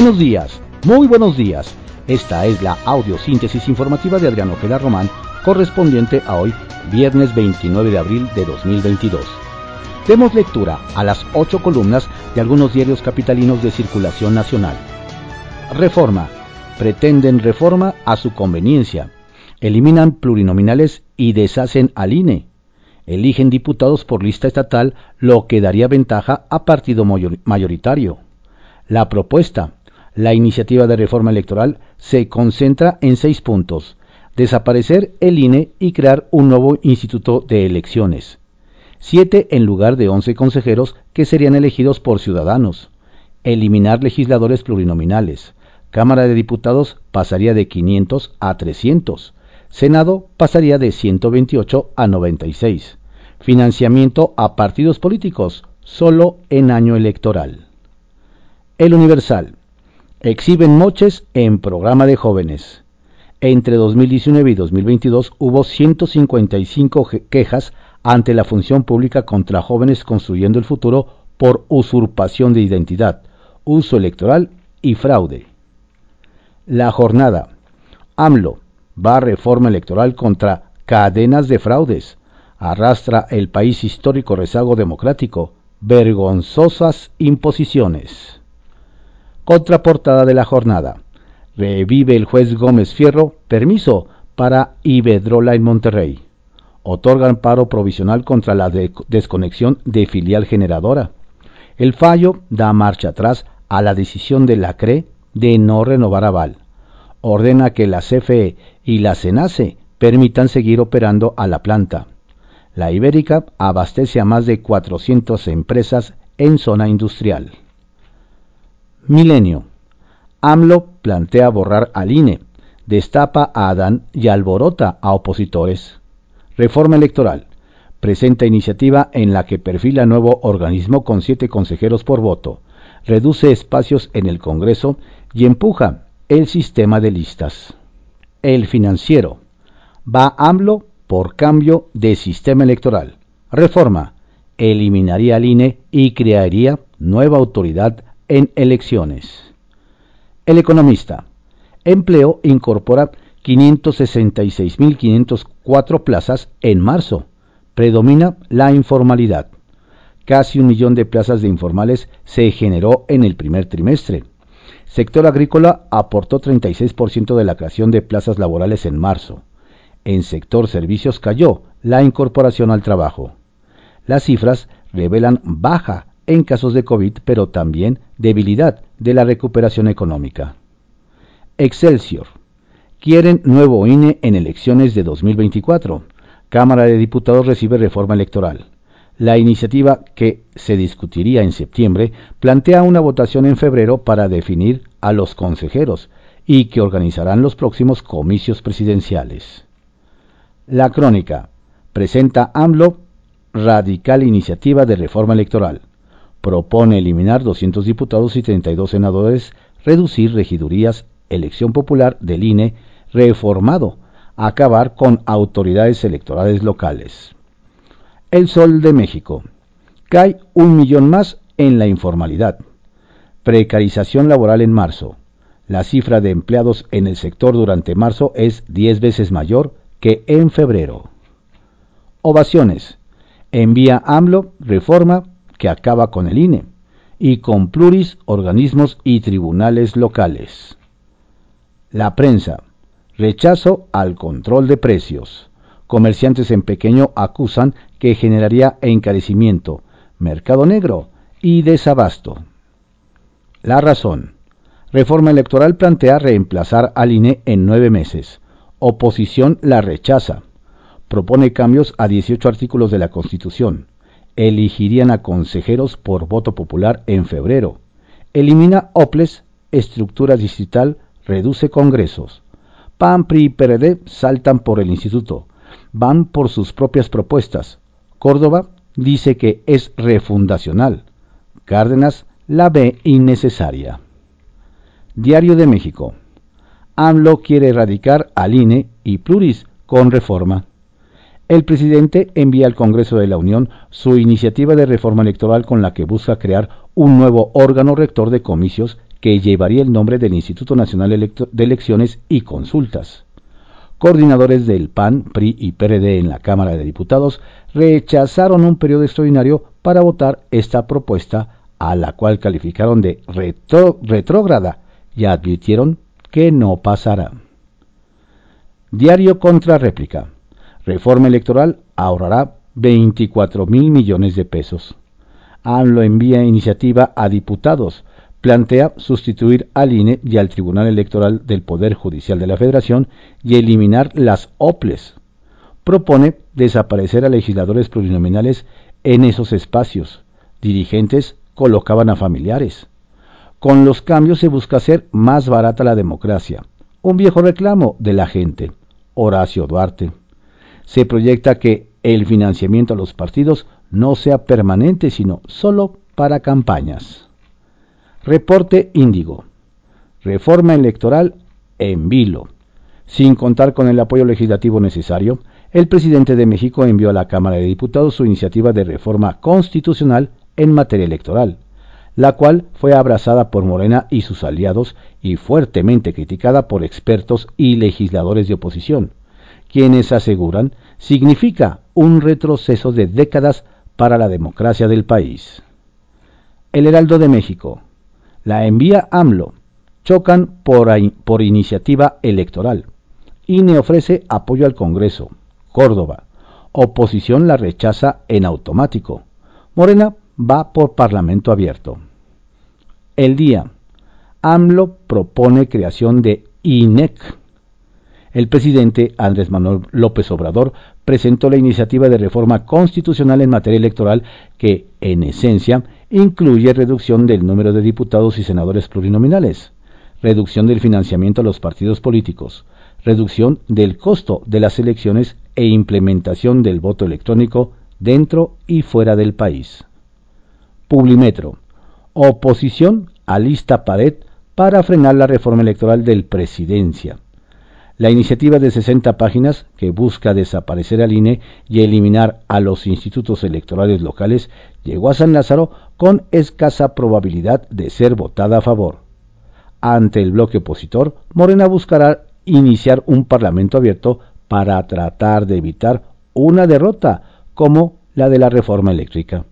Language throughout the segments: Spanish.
Buenos días, muy buenos días. Esta es la audiosíntesis informativa de Adriano Ojeda Román, correspondiente a hoy, viernes 29 de abril de 2022. Demos lectura a las ocho columnas de algunos diarios capitalinos de circulación nacional. Reforma. Pretenden reforma a su conveniencia. Eliminan plurinominales y deshacen al INE. Eligen diputados por lista estatal, lo que daría ventaja a partido mayoritario. La propuesta, la iniciativa de reforma electoral, se concentra en seis puntos. Desaparecer el INE y crear un nuevo instituto de elecciones. Siete en lugar de once consejeros que serían elegidos por ciudadanos. Eliminar legisladores plurinominales. Cámara de Diputados pasaría de 500 a 300. Senado pasaría de 128 a 96. Financiamiento a partidos políticos solo en año electoral. El Universal. Exhiben moches en programa de jóvenes. Entre 2019 y 2022 hubo 155 quejas ante la función pública contra jóvenes construyendo el futuro por usurpación de identidad, uso electoral y fraude. La jornada. AMLO va a reforma electoral contra cadenas de fraudes. Arrastra el país histórico rezago democrático. Vergonzosas imposiciones. Contraportada de la jornada. Revive el juez Gómez Fierro permiso para Ibedrola en Monterrey. Otorgan paro provisional contra la desconexión de filial generadora. El fallo da marcha atrás a la decisión de la CRE de no renovar aval. Ordena que la CFE y la CENACE permitan seguir operando a la planta. La Ibérica abastece a más de 400 empresas en zona industrial. Milenio. AMLO plantea borrar al INE, destapa a Adán y alborota a opositores. Reforma electoral. Presenta iniciativa en la que perfila nuevo organismo con siete consejeros por voto, reduce espacios en el Congreso y empuja el sistema de listas. El financiero. Va AMLO por cambio de sistema electoral. Reforma. Eliminaría al INE y crearía nueva autoridad en elecciones. El economista. Empleo incorpora 566.504 plazas en marzo. Predomina la informalidad. Casi un millón de plazas de informales se generó en el primer trimestre. Sector agrícola aportó 36% de la creación de plazas laborales en marzo. En sector servicios cayó la incorporación al trabajo. Las cifras revelan baja en casos de COVID, pero también debilidad de la recuperación económica. Excelsior. Quieren nuevo INE en elecciones de 2024. Cámara de Diputados recibe reforma electoral. La iniciativa, que se discutiría en septiembre, plantea una votación en febrero para definir a los consejeros y que organizarán los próximos comicios presidenciales. La crónica presenta AMLO radical iniciativa de reforma electoral propone eliminar 200 diputados y 32 senadores, reducir regidurías, elección popular del INE reformado, acabar con autoridades electorales locales. El Sol de México. Cae un millón más en la informalidad. Precarización laboral en marzo. La cifra de empleados en el sector durante marzo es 10 veces mayor que en febrero. Ovaciones. Envía AMLO reforma que acaba con el INE y con pluris, organismos y tribunales locales. La prensa. Rechazo al control de precios. Comerciantes en pequeño acusan que generaría encarecimiento, mercado negro y desabasto. La razón. Reforma electoral plantea reemplazar al INE en nueve meses. Oposición la rechaza. Propone cambios a 18 artículos de la Constitución elegirían a consejeros por voto popular en febrero. Elimina OPLES, estructura digital, reduce congresos. PAN, PRI y PRD saltan por el instituto. Van por sus propias propuestas. Córdoba dice que es refundacional. Cárdenas la ve innecesaria. Diario de México. AMLO quiere erradicar al INE y Pluris con reforma el presidente envía al Congreso de la Unión su iniciativa de reforma electoral con la que busca crear un nuevo órgano rector de comicios que llevaría el nombre del Instituto Nacional de Elecciones y Consultas. Coordinadores del PAN, PRI y PRD en la Cámara de Diputados rechazaron un periodo extraordinario para votar esta propuesta, a la cual calificaron de retrógrada y advirtieron que no pasará. Diario contra réplica. Reforma electoral ahorrará 24 mil millones de pesos. AMLO envía iniciativa a diputados. Plantea sustituir al INE y al Tribunal Electoral del Poder Judicial de la Federación y eliminar las OPLES. Propone desaparecer a legisladores plurinominales en esos espacios. Dirigentes colocaban a familiares. Con los cambios se busca hacer más barata la democracia. Un viejo reclamo de la gente. Horacio Duarte. Se proyecta que el financiamiento a los partidos no sea permanente, sino solo para campañas. Reporte Índigo. Reforma electoral en vilo. Sin contar con el apoyo legislativo necesario, el presidente de México envió a la Cámara de Diputados su iniciativa de reforma constitucional en materia electoral, la cual fue abrazada por Morena y sus aliados y fuertemente criticada por expertos y legisladores de oposición, quienes aseguran significa un retroceso de décadas para la democracia del país. El Heraldo de México. La envía AMLO. Chocan por, por iniciativa electoral. INE ofrece apoyo al Congreso. Córdoba. Oposición la rechaza en automático. Morena va por Parlamento abierto. El día. AMLO propone creación de INEC. El presidente Andrés Manuel López Obrador presentó la iniciativa de reforma constitucional en materia electoral que, en esencia, incluye reducción del número de diputados y senadores plurinominales, reducción del financiamiento a los partidos políticos, reducción del costo de las elecciones e implementación del voto electrónico dentro y fuera del país. Publimetro. Oposición a lista pared para frenar la reforma electoral del presidencia. La iniciativa de 60 páginas, que busca desaparecer al INE y eliminar a los institutos electorales locales, llegó a San Lázaro con escasa probabilidad de ser votada a favor. Ante el bloque opositor, Morena buscará iniciar un parlamento abierto para tratar de evitar una derrota como la de la reforma eléctrica.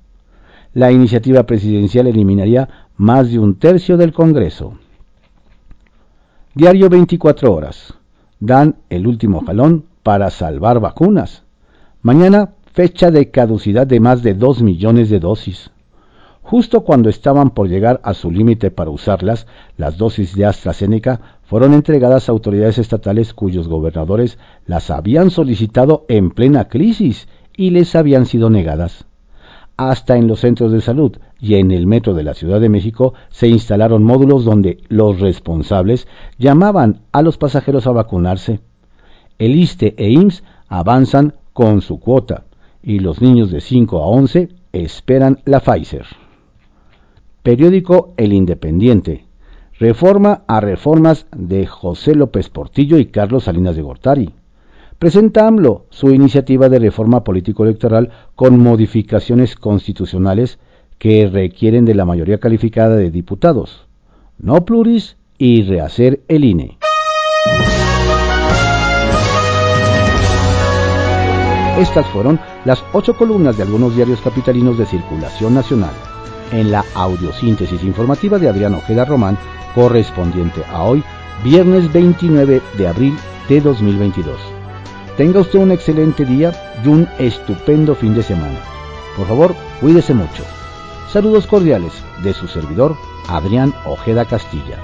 La iniciativa presidencial eliminaría más de un tercio del Congreso. Diario 24 horas dan el último jalón para salvar vacunas. Mañana, fecha de caducidad de más de 2 millones de dosis. Justo cuando estaban por llegar a su límite para usarlas, las dosis de AstraZeneca fueron entregadas a autoridades estatales cuyos gobernadores las habían solicitado en plena crisis y les habían sido negadas. Hasta en los centros de salud y en el metro de la Ciudad de México se instalaron módulos donde los responsables llamaban a los pasajeros a vacunarse. El ISTE e IMSS avanzan con su cuota y los niños de 5 a 11 esperan la Pfizer. Periódico El Independiente. Reforma a reformas de José López Portillo y Carlos Salinas de Gortari presenta AMLO su iniciativa de reforma político-electoral con modificaciones constitucionales que requieren de la mayoría calificada de diputados, no pluris y rehacer el INE. Estas fueron las ocho columnas de algunos diarios capitalinos de circulación nacional, en la audiosíntesis informativa de Adrián Ojeda Román, correspondiente a hoy, viernes 29 de abril de 2022. Tenga usted un excelente día y un estupendo fin de semana. Por favor, cuídese mucho. Saludos cordiales de su servidor, Adrián Ojeda Castilla.